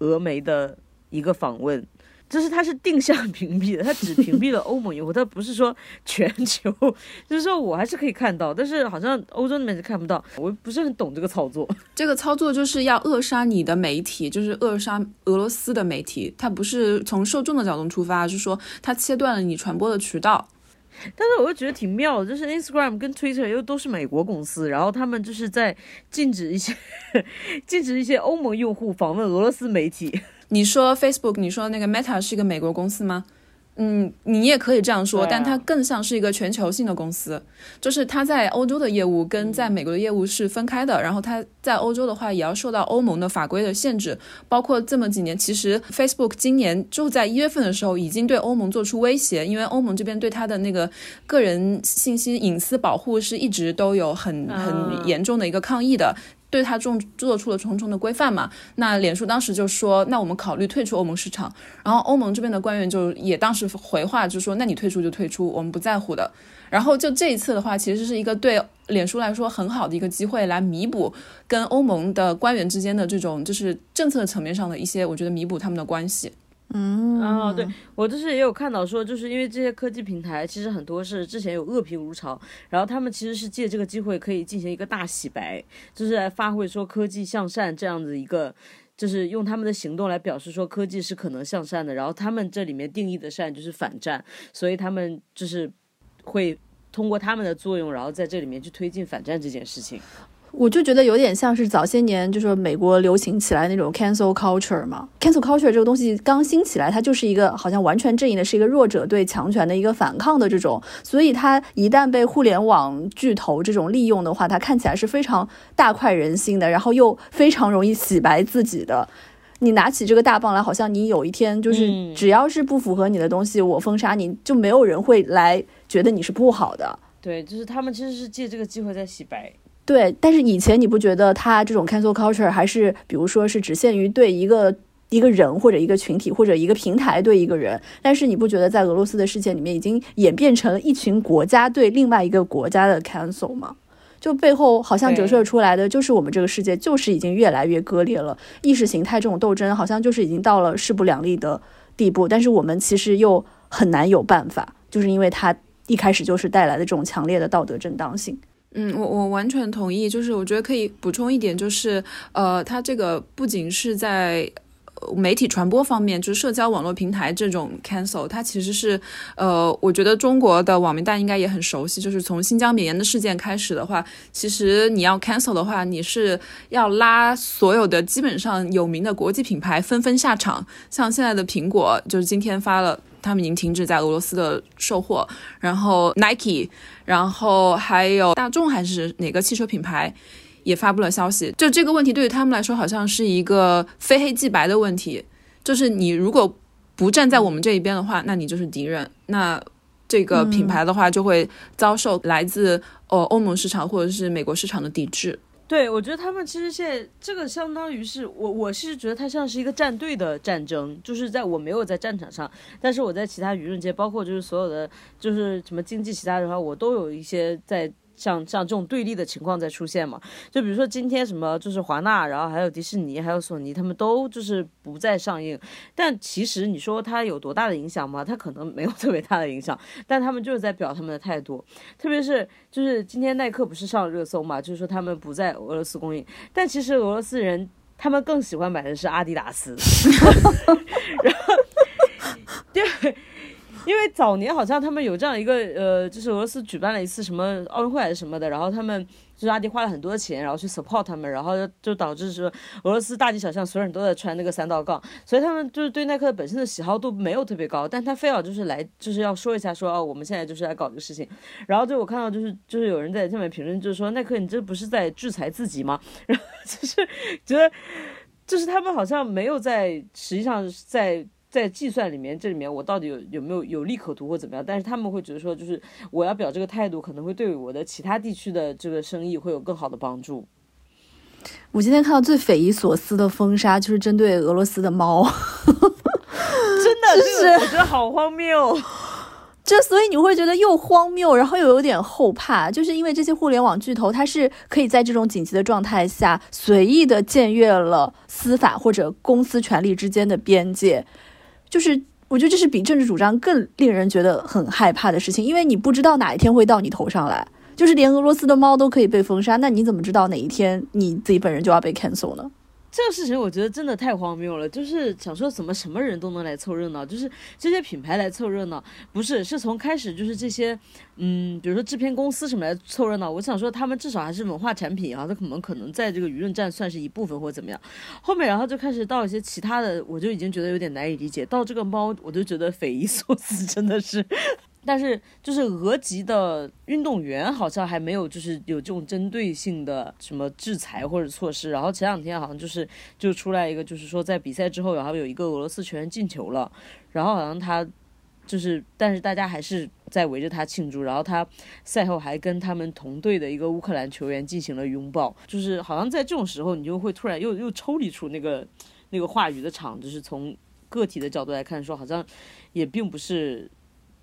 俄媒的一个访问。就是它是定向屏蔽的，它只屏蔽了欧盟用户，它不是说全球。就是说我还是可以看到，但是好像欧洲那边是看不到。我不是很懂这个操作。这个操作就是要扼杀你的媒体，就是扼杀俄罗斯的媒体。它不是从受众的角度出发，是说它切断了你传播的渠道。但是我又觉得挺妙的，就是 Instagram 跟 Twitter 又都是美国公司，然后他们就是在禁止一些 禁止一些欧盟用户访问俄罗斯媒体。你说 Facebook，你说那个 Meta 是一个美国公司吗？嗯，你也可以这样说，但它更像是一个全球性的公司，就是它在欧洲的业务跟在美国的业务是分开的。然后它在欧洲的话，也要受到欧盟的法规的限制。包括这么几年，其实 Facebook 今年就在一月份的时候，已经对欧盟做出威胁，因为欧盟这边对它的那个个人信息隐私保护是一直都有很很严重的一个抗议的。对他重做出了重重的规范嘛？那脸书当时就说，那我们考虑退出欧盟市场。然后欧盟这边的官员就也当时回话，就说，那你退出就退出，我们不在乎的。然后就这一次的话，其实是一个对脸书来说很好的一个机会，来弥补跟欧盟的官员之间的这种就是政策层面上的一些，我觉得弥补他们的关系。嗯啊，对我就是也有看到说，就是因为这些科技平台其实很多是之前有恶评如潮，然后他们其实是借这个机会可以进行一个大洗白，就是来发挥说科技向善这样子一个，就是用他们的行动来表示说科技是可能向善的，然后他们这里面定义的善就是反战，所以他们就是会通过他们的作用，然后在这里面去推进反战这件事情。我就觉得有点像是早些年就是美国流行起来那种 cancel culture 嘛，cancel culture 这个东西刚兴起来，它就是一个好像完全正义的，是一个弱者对强权的一个反抗的这种，所以它一旦被互联网巨头这种利用的话，它看起来是非常大快人心的，然后又非常容易洗白自己的。你拿起这个大棒来，好像你有一天就是只要是不符合你的东西，我封杀你就没有人会来觉得你是不好的。对，就是他们其实是借这个机会在洗白。对，但是以前你不觉得他这种 cancel culture 还是，比如说是只限于对一个一个人或者一个群体或者一个平台对一个人，但是你不觉得在俄罗斯的事件里面已经演变成了一群国家对另外一个国家的 cancel 吗？就背后好像折射出来的就是我们这个世界就是已经越来越割裂了，意识形态这种斗争好像就是已经到了势不两立的地步，但是我们其实又很难有办法，就是因为它一开始就是带来的这种强烈的道德正当性。嗯，我我完全同意，就是我觉得可以补充一点，就是呃，它这个不仅是在媒体传播方面，就是社交网络平台这种 cancel，它其实是呃，我觉得中国的网民大家应该也很熟悉，就是从新疆棉盐的事件开始的话，其实你要 cancel 的话，你是要拉所有的基本上有名的国际品牌纷纷下场，像现在的苹果，就是今天发了。他们已经停止在俄罗斯的售货，然后 Nike，然后还有大众还是哪个汽车品牌也发布了消息。就这个问题对于他们来说，好像是一个非黑即白的问题，就是你如果不站在我们这一边的话，那你就是敌人。那这个品牌的话就会遭受来自呃欧盟市场或者是美国市场的抵制。对，我觉得他们其实现在这个相当于是我，我是觉得它像是一个战队的战争，就是在我没有在战场上，但是我在其他舆论界，包括就是所有的就是什么经济其他的话，我都有一些在像像这种对立的情况在出现嘛？就比如说今天什么就是华纳，然后还有迪士尼，还有索尼，他们都就是不再上映。但其实你说它有多大的影响吗？它可能没有特别大的影响，但他们就是在表他们的态度。特别是就是今天耐克不是上了热搜嘛？就是说他们不在俄罗斯供应，但其实俄罗斯人他们更喜欢买的是阿迪达斯。然后，对。因为早年好像他们有这样一个呃，就是俄罗斯举办了一次什么奥运会还是什么的，然后他们就是阿迪花了很多钱，然后去 support 他们，然后就导致说俄罗斯大街小巷所有人都在穿那个三道杠，所以他们就是对耐克本身的喜好度没有特别高，但他非要就是来就是要说一下说哦，我们现在就是来搞这个事情，然后就我看到就是就是有人在下面评论就是说耐克你这不是在制裁自己吗？然后就是觉得就是他们好像没有在实际上在。在计算里面，这里面我到底有有没有有利可图或怎么样？但是他们会觉得说，就是我要表这个态度，可能会对我的其他地区的这个生意会有更好的帮助。我今天看到最匪夷所思的封杀，就是针对俄罗斯的猫，真的是我觉得好荒谬。这所以你会觉得又荒谬，然后又有点后怕，就是因为这些互联网巨头，它是可以在这种紧急的状态下，随意的僭越了司法或者公司权力之间的边界。就是我觉得这是比政治主张更令人觉得很害怕的事情，因为你不知道哪一天会到你头上来。就是连俄罗斯的猫都可以被封杀，那你怎么知道哪一天你自己本人就要被 cancel 呢？这个事情我觉得真的太荒谬了，就是想说怎么什么人都能来凑热闹，就是这些品牌来凑热闹，不是是从开始就是这些，嗯，比如说制片公司什么来凑热闹。我想说他们至少还是文化产品啊，他可能可能在这个舆论战算是一部分或怎么样。后面然后就开始到一些其他的，我就已经觉得有点难以理解。到这个猫，我就觉得匪夷所思，真的是。但是，就是俄籍的运动员好像还没有，就是有这种针对性的什么制裁或者措施。然后前两天好像就是就出来一个，就是说在比赛之后，然后有一个俄罗斯球员进球了，然后好像他就是，但是大家还是在围着他庆祝。然后他赛后还跟他们同队的一个乌克兰球员进行了拥抱，就是好像在这种时候，你就会突然又又抽离出那个那个话语的场，就是从个体的角度来看，说好像也并不是。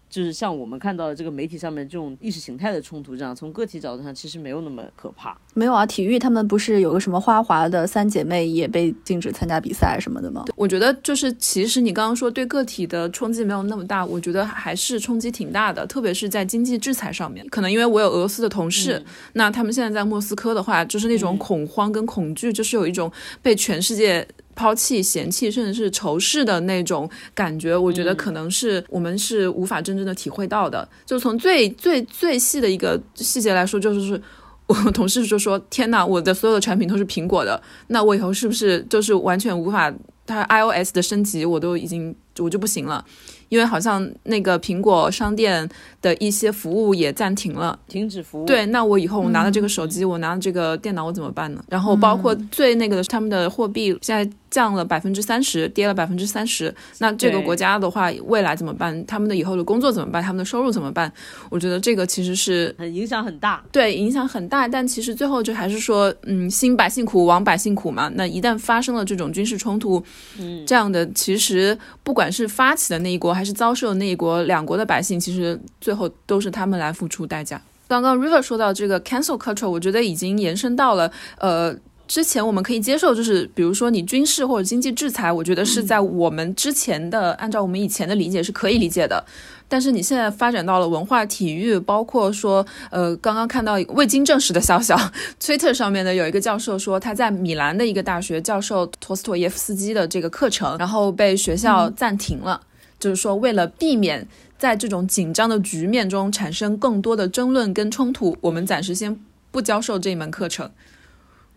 就是像我们看到的这个媒体上面这种意识形态的冲突，这样从个体角度上其实没有那么可怕。没有啊，体育他们不是有个什么花滑的三姐妹也被禁止参加比赛什么的吗？我觉得就是其实你刚刚说对个体的冲击没有那么大，我觉得还是冲击挺大的，特别是在经济制裁上面。可能因为我有俄罗斯的同事，那他们现在在莫斯科的话，就是那种恐慌跟恐惧，就是有一种被全世界。抛弃、嫌弃，甚至是仇视的那种感觉，我觉得可能是我们是无法真正的体会到的。就从最最最细的一个细节来说，就是我同事就说：“天哪，我的所有的产品都是苹果的，那我以后是不是就是完全无法？它 iOS 的升级我都已经我就不行了，因为好像那个苹果商店的一些服务也暂停了，停止服务。对，那我以后我拿了这个手机，我拿了这个电脑，我怎么办呢？然后包括最那个的是他们的货币现在。”降了百分之三十，跌了百分之三十。那这个国家的话，未来怎么办？他们的以后的工作怎么办？他们的收入怎么办？我觉得这个其实是很影响很大。对，影响很大。但其实最后就还是说，嗯，兴百姓苦，亡百姓苦嘛。那一旦发生了这种军事冲突，嗯，这样的其实不管是发起的那一国，还是遭受的那一国，两国的百姓，其实最后都是他们来付出代价。刚刚 River 说到这个 cancel culture，我觉得已经延伸到了呃。之前我们可以接受，就是比如说你军事或者经济制裁，我觉得是在我们之前的按照我们以前的理解是可以理解的。但是你现在发展到了文化、体育，包括说，呃，刚刚看到未经证实的 消息，Twitter 上面的有一个教授说他在米兰的一个大学教授托斯托耶夫斯基的这个课程，然后被学校暂停了，就是说为了避免在这种紧张的局面中产生更多的争论跟冲突，我们暂时先不教授这一门课程。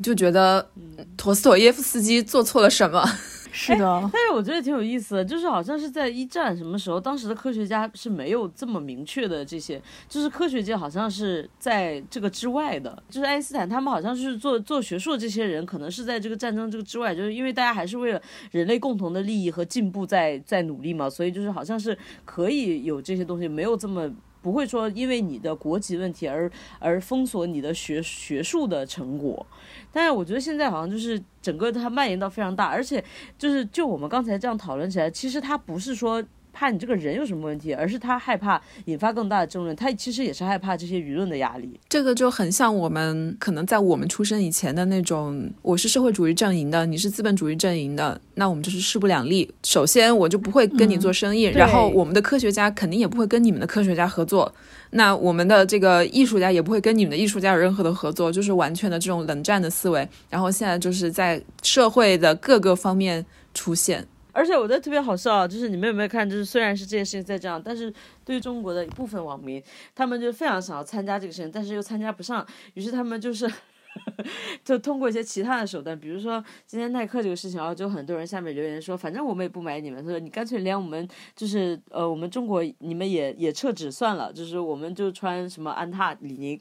就觉得陀思妥耶夫斯基做错了什么？是的，但是我觉得挺有意思的，就是好像是在一战什么时候，当时的科学家是没有这么明确的这些，就是科学界好像是在这个之外的，就是爱因斯坦他们好像是做做学术的这些人，可能是在这个战争这个之外，就是因为大家还是为了人类共同的利益和进步在在努力嘛，所以就是好像是可以有这些东西，没有这么不会说因为你的国籍问题而而封锁你的学学术的成果。但是我觉得现在好像就是整个它蔓延到非常大，而且就是就我们刚才这样讨论起来，其实它不是说怕你这个人有什么问题，而是他害怕引发更大的争论。他其实也是害怕这些舆论的压力。这个就很像我们可能在我们出生以前的那种，我是社会主义阵营的，你是资本主义阵营的，那我们就是势不两立。首先，我就不会跟你做生意，然后我们的科学家肯定也不会跟你们的科学家合作。那我们的这个艺术家也不会跟你们的艺术家有任何的合作，就是完全的这种冷战的思维。然后现在就是在社会的各个方面出现，而且我觉得特别好笑，就是你们有没有看？就是虽然是这件事情在这样，但是对于中国的一部分网民，他们就非常想要参加这个事情，但是又参加不上，于是他们就是。就通过一些其他的手段，比如说今天耐克这个事情，然后就很多人下面留言说，反正我们也不买你们，说你干脆连我们就是呃我们中国你们也也撤职算了，就是我们就穿什么安踏、李宁，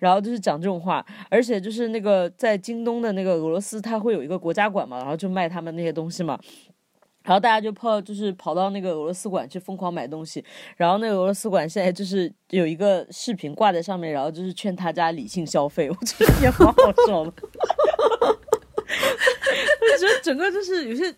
然后就是讲这种话，而且就是那个在京东的那个俄罗斯，它会有一个国家馆嘛，然后就卖他们那些东西嘛。然后大家就跑，就是跑到那个俄罗斯馆去疯狂买东西。然后那个俄罗斯馆现在就是有一个视频挂在上面，然后就是劝大家理性消费。我觉得也好好笑的。我觉得整个就是有些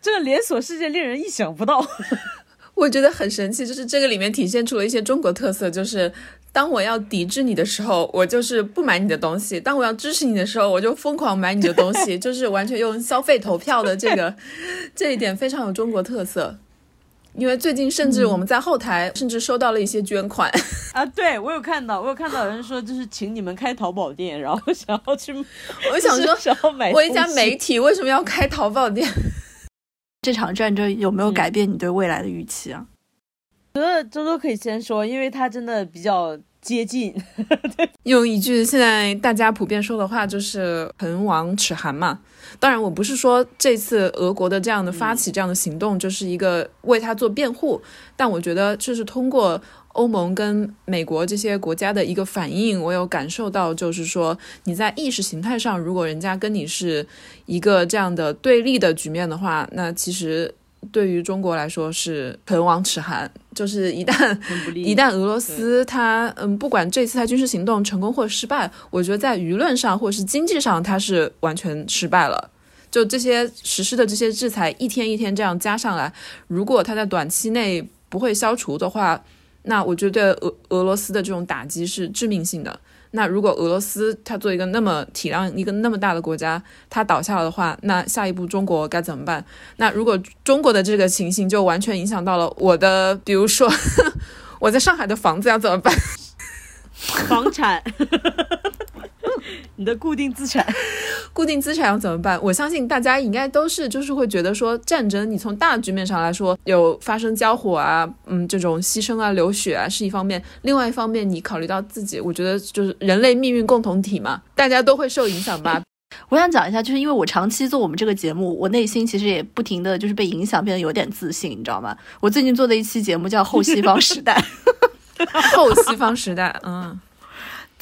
这个连锁事件令人意想不到。我觉得很神奇，就是这个里面体现出了一些中国特色，就是。当我要抵制你的时候，我就是不买你的东西；当我要支持你的时候，我就疯狂买你的东西，就是完全用消费投票的这个 这一点非常有中国特色。因为最近甚至我们在后台甚至收到了一些捐款 啊，对我有看到，我有看到有人说就是请你们开淘宝店，然后想要去，我想说想要买，我一家媒体为什么要开淘宝店？这场战争有没有改变你对未来的预期啊？觉得周周可以先说，因为他真的比较接近。用一句现在大家普遍说的话，就是“唇亡齿寒”嘛。当然，我不是说这次俄国的这样的发起这样的行动就是一个为他做辩护，但我觉得就是通过欧盟跟美国这些国家的一个反应，我有感受到，就是说你在意识形态上，如果人家跟你是一个这样的对立的局面的话，那其实。对于中国来说是唇亡齿寒，就是一旦 一旦俄罗斯它嗯不管这次它军事行动成功或失败，我觉得在舆论上或者是经济上它是完全失败了。就这些实施的这些制裁一天一天这样加上来，如果它在短期内不会消除的话，那我觉得俄俄罗斯的这种打击是致命性的。那如果俄罗斯它做一个那么体量一个那么大的国家，它倒下了的话，那下一步中国该怎么办？那如果中国的这个情形就完全影响到了我的，比如说 我在上海的房子要怎么办？房产。你的固定资产，固定资产要怎么办？我相信大家应该都是，就是会觉得说，战争你从大局面上来说，有发生交火啊，嗯，这种牺牲啊、流血啊是一方面，另外一方面你考虑到自己，我觉得就是人类命运共同体嘛，大家都会受影响吧。我想讲一下，就是因为我长期做我们这个节目，我内心其实也不停的就是被影响，变得有点自信，你知道吗？我最近做的一期节目叫《后西方时代》，后西方时代，嗯。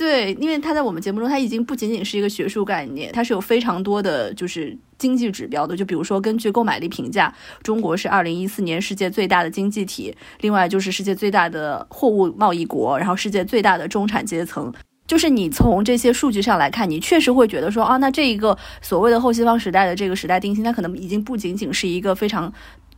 对，因为它在我们节目中，它已经不仅仅是一个学术概念，它是有非常多的就是经济指标的。就比如说，根据购买力评价，中国是二零一四年世界最大的经济体，另外就是世界最大的货物贸易国，然后世界最大的中产阶层。就是你从这些数据上来看，你确实会觉得说啊，那这一个所谓的后西方时代的这个时代定性，它可能已经不仅仅是一个非常。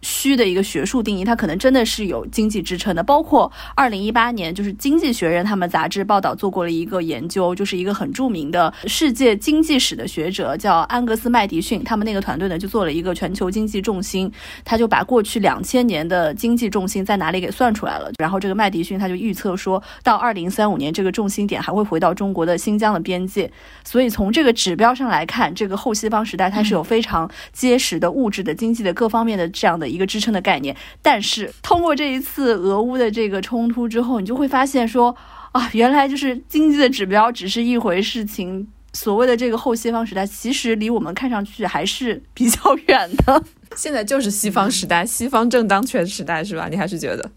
虚的一个学术定义，它可能真的是有经济支撑的。包括二零一八年，就是《经济学人》他们杂志报道做过了一个研究，就是一个很著名的世界经济史的学者叫安格斯麦迪逊，他们那个团队呢就做了一个全球经济重心，他就把过去两千年的经济重心在哪里给算出来了。然后这个麦迪逊他就预测说到二零三五年这个重心点还会回到中国的新疆的边界。所以从这个指标上来看，这个后西方时代它是有非常结实的物质的经济的各方面的这样的。一个支撑的概念，但是通过这一次俄乌的这个冲突之后，你就会发现说啊，原来就是经济的指标只是一回事情，所谓的这个后西方时代，其实离我们看上去还是比较远的。现在就是西方时代，西方正当权时代，是吧？你还是觉得？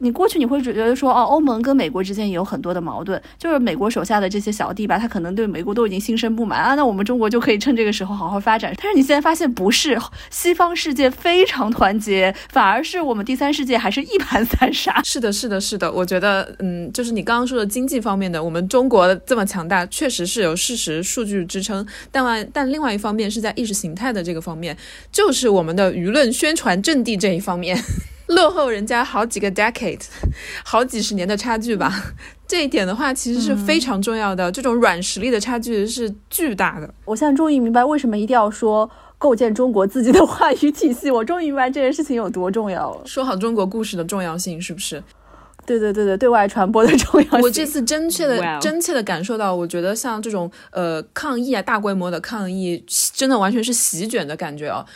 你过去你会觉得说，哦，欧盟跟美国之间也有很多的矛盾，就是美国手下的这些小弟吧，他可能对美国都已经心生不满啊，那我们中国就可以趁这个时候好好发展。但是你现在发现不是，西方世界非常团结，反而是我们第三世界还是一盘散沙。是的，是的，是的，我觉得，嗯，就是你刚刚说的经济方面的，我们中国这么强大，确实是有事实数据支撑。但外，但另外一方面是在意识形态的这个方面，就是我们的舆论宣传阵地这一方面。落后人家好几个 decade，好几十年的差距吧。这一点的话，其实是非常重要的。这种软实力的差距是巨大的。我现在终于明白为什么一定要说构建中国自己的话语体系。我终于明白这件事情有多重要了。说好中国故事的重要性，是不是？对对对对，对外传播的重要性。我这次真切的、真切的感受到，我觉得像这种呃抗议啊，大规模的抗议，真的完全是席卷的感觉哦。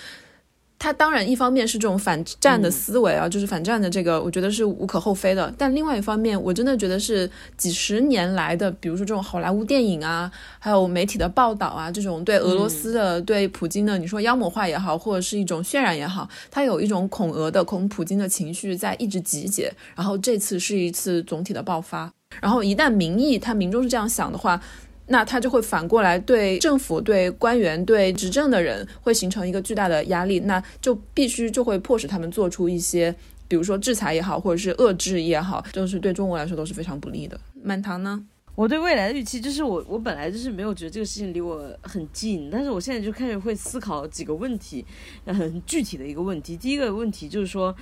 它当然一方面是这种反战的思维啊，就是反战的这个，我觉得是无可厚非的。但另外一方面，我真的觉得是几十年来的，比如说这种好莱坞电影啊，还有媒体的报道啊，这种对俄罗斯的、对普京的，你说妖魔化也好，或者是一种渲染也好，它有一种恐俄的、恐普京的情绪在一直集结。然后这次是一次总体的爆发。然后一旦民意，他民众是这样想的话。那他就会反过来对政府、对官员、对执政的人会形成一个巨大的压力，那就必须就会迫使他们做出一些，比如说制裁也好，或者是遏制也好，就是对中国来说都是非常不利的。满堂呢？我对未来的预期就是我我本来就是没有觉得这个事情离我很近，但是我现在就开始会思考几个问题，很具体的一个问题。第一个问题就是说，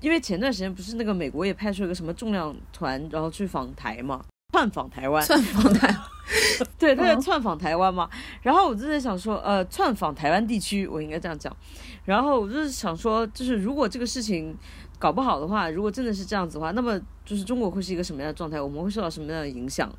因为前段时间不是那个美国也派出一个什么重量团，然后去访台嘛，窜访台湾，窜访台。对，他在窜访台湾嘛，然后我就在想说，呃，窜访台湾地区，我应该这样讲。然后我就是想说，就是如果这个事情搞不好的话，如果真的是这样子的话，那么就是中国会是一个什么样的状态？我们会受到什么样的影响？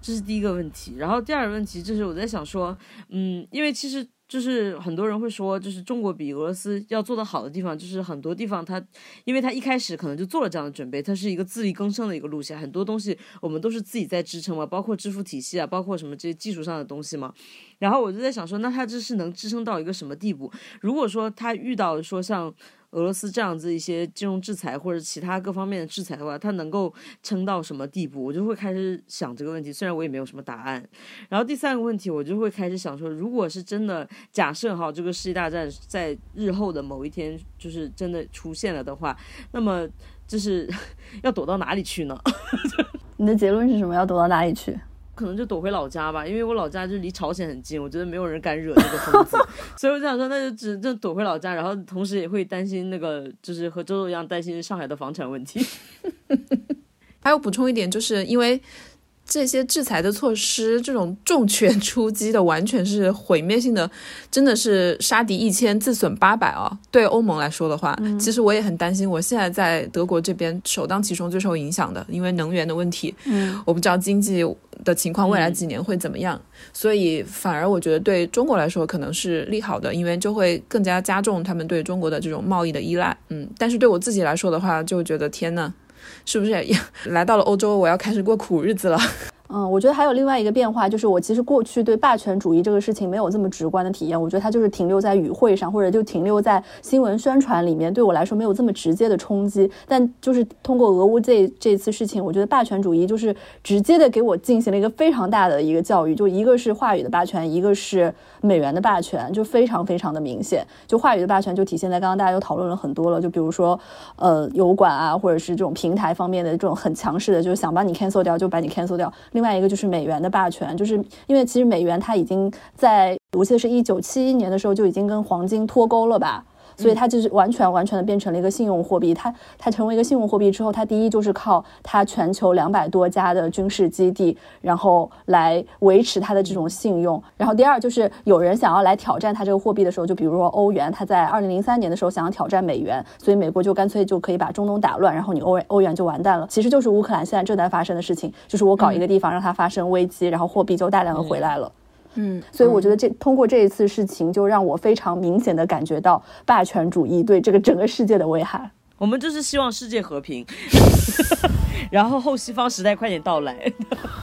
这是第一个问题。然后第二个问题就是我在想说，嗯，因为其实。就是很多人会说，就是中国比俄罗斯要做得好的地方，就是很多地方它，因为它一开始可能就做了这样的准备，它是一个自力更生的一个路线，很多东西我们都是自己在支撑嘛，包括支付体系啊，包括什么这些技术上的东西嘛。然后我就在想说，那它这是能支撑到一个什么地步？如果说它遇到说像。俄罗斯这样子一些金融制裁或者其他各方面的制裁的话，它能够撑到什么地步？我就会开始想这个问题。虽然我也没有什么答案。然后第三个问题，我就会开始想说，如果是真的假设哈，这个世界大战在日后的某一天就是真的出现了的话，那么就是 要躲到哪里去呢？你的结论是什么？要躲到哪里去？可能就躲回老家吧，因为我老家就离朝鲜很近，我觉得没有人敢惹那个疯子，所以我就想说，那就只就躲回老家，然后同时也会担心那个，就是和周周一样担心上海的房产问题。还有补充一点，就是因为。这些制裁的措施，这种重拳出击的，完全是毁灭性的，真的是杀敌一千，自损八百啊！对欧盟来说的话，其实我也很担心，我现在在德国这边首当其冲最受影响的，因为能源的问题，嗯，我不知道经济的情况未来几年会怎么样，所以反而我觉得对中国来说可能是利好的，因为就会更加加重他们对中国的这种贸易的依赖，嗯，但是对我自己来说的话，就觉得天呐，是不是也来到了欧洲，我要开始过苦日子了？嗯，我觉得还有另外一个变化，就是我其实过去对霸权主义这个事情没有这么直观的体验。我觉得它就是停留在语汇上，或者就停留在新闻宣传里面，对我来说没有这么直接的冲击。但就是通过俄乌这这次事情，我觉得霸权主义就是直接的给我进行了一个非常大的一个教育。就一个是话语的霸权，一个是美元的霸权，就非常非常的明显。就话语的霸权就体现在刚刚大家都讨论了很多了，就比如说呃油管啊，或者是这种平台方面的这种很强势的，就是想把你 cancel 掉就把你 cancel 掉。另外一个就是美元的霸权，就是因为其实美元它已经在，我记得是一九七一年的时候就已经跟黄金脱钩了吧。所以它就是完全完全的变成了一个信用货币。它它成为一个信用货币之后，它第一就是靠它全球两百多家的军事基地，然后来维持它的这种信用。然后第二就是有人想要来挑战它这个货币的时候，就比如说欧元，它在二零零三年的时候想要挑战美元，所以美国就干脆就可以把中东打乱，然后你欧欧元就完蛋了。其实就是乌克兰现在正在发生的事情，就是我搞一个地方让它发生危机，然后货币就大量的回来了。嗯，所以我觉得这通过这一次事情，就让我非常明显的感觉到霸权主义对这个整个世界的危害。我们就是希望世界和平，然后后西方时代快点到来。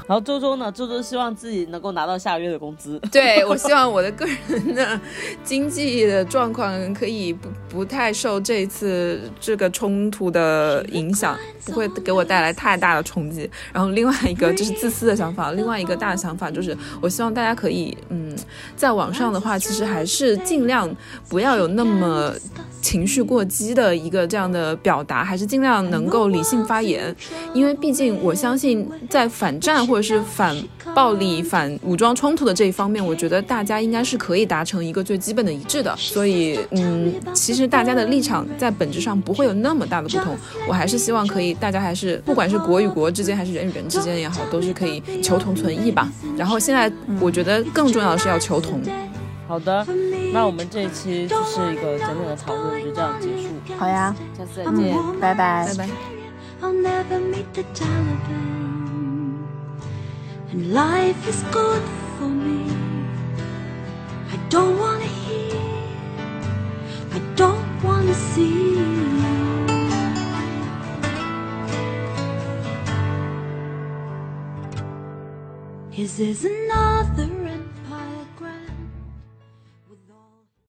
然后周周呢？周周希望自己能够拿到下个月的工资。对我希望我的个人的经济的状况可以不不太受这一次这个冲突的影响，不会给我带来太大的冲击。然后另外一个就是自私的想法，另外一个大的想法就是我希望大家可以嗯，在网上的话，其实还是尽量不要有那么情绪过激的一个这样的。表达还是尽量能够理性发言，因为毕竟我相信在反战或者是反暴力、反武装冲突的这一方面，我觉得大家应该是可以达成一个最基本的一致的。所以，嗯，其实大家的立场在本质上不会有那么大的不同。我还是希望可以，大家还是不管是国与国之间，还是人与人之间也好，都是可以求同存异吧。然后现在我觉得更重要的是要求同。好的，那我们这一期就是一个简短的讨论，就这样结束。好呀，下次再见，拜拜，拜拜。I'll never meet the Taliban. And life is good for me. I don't wanna hear, I don't wanna see. Is this another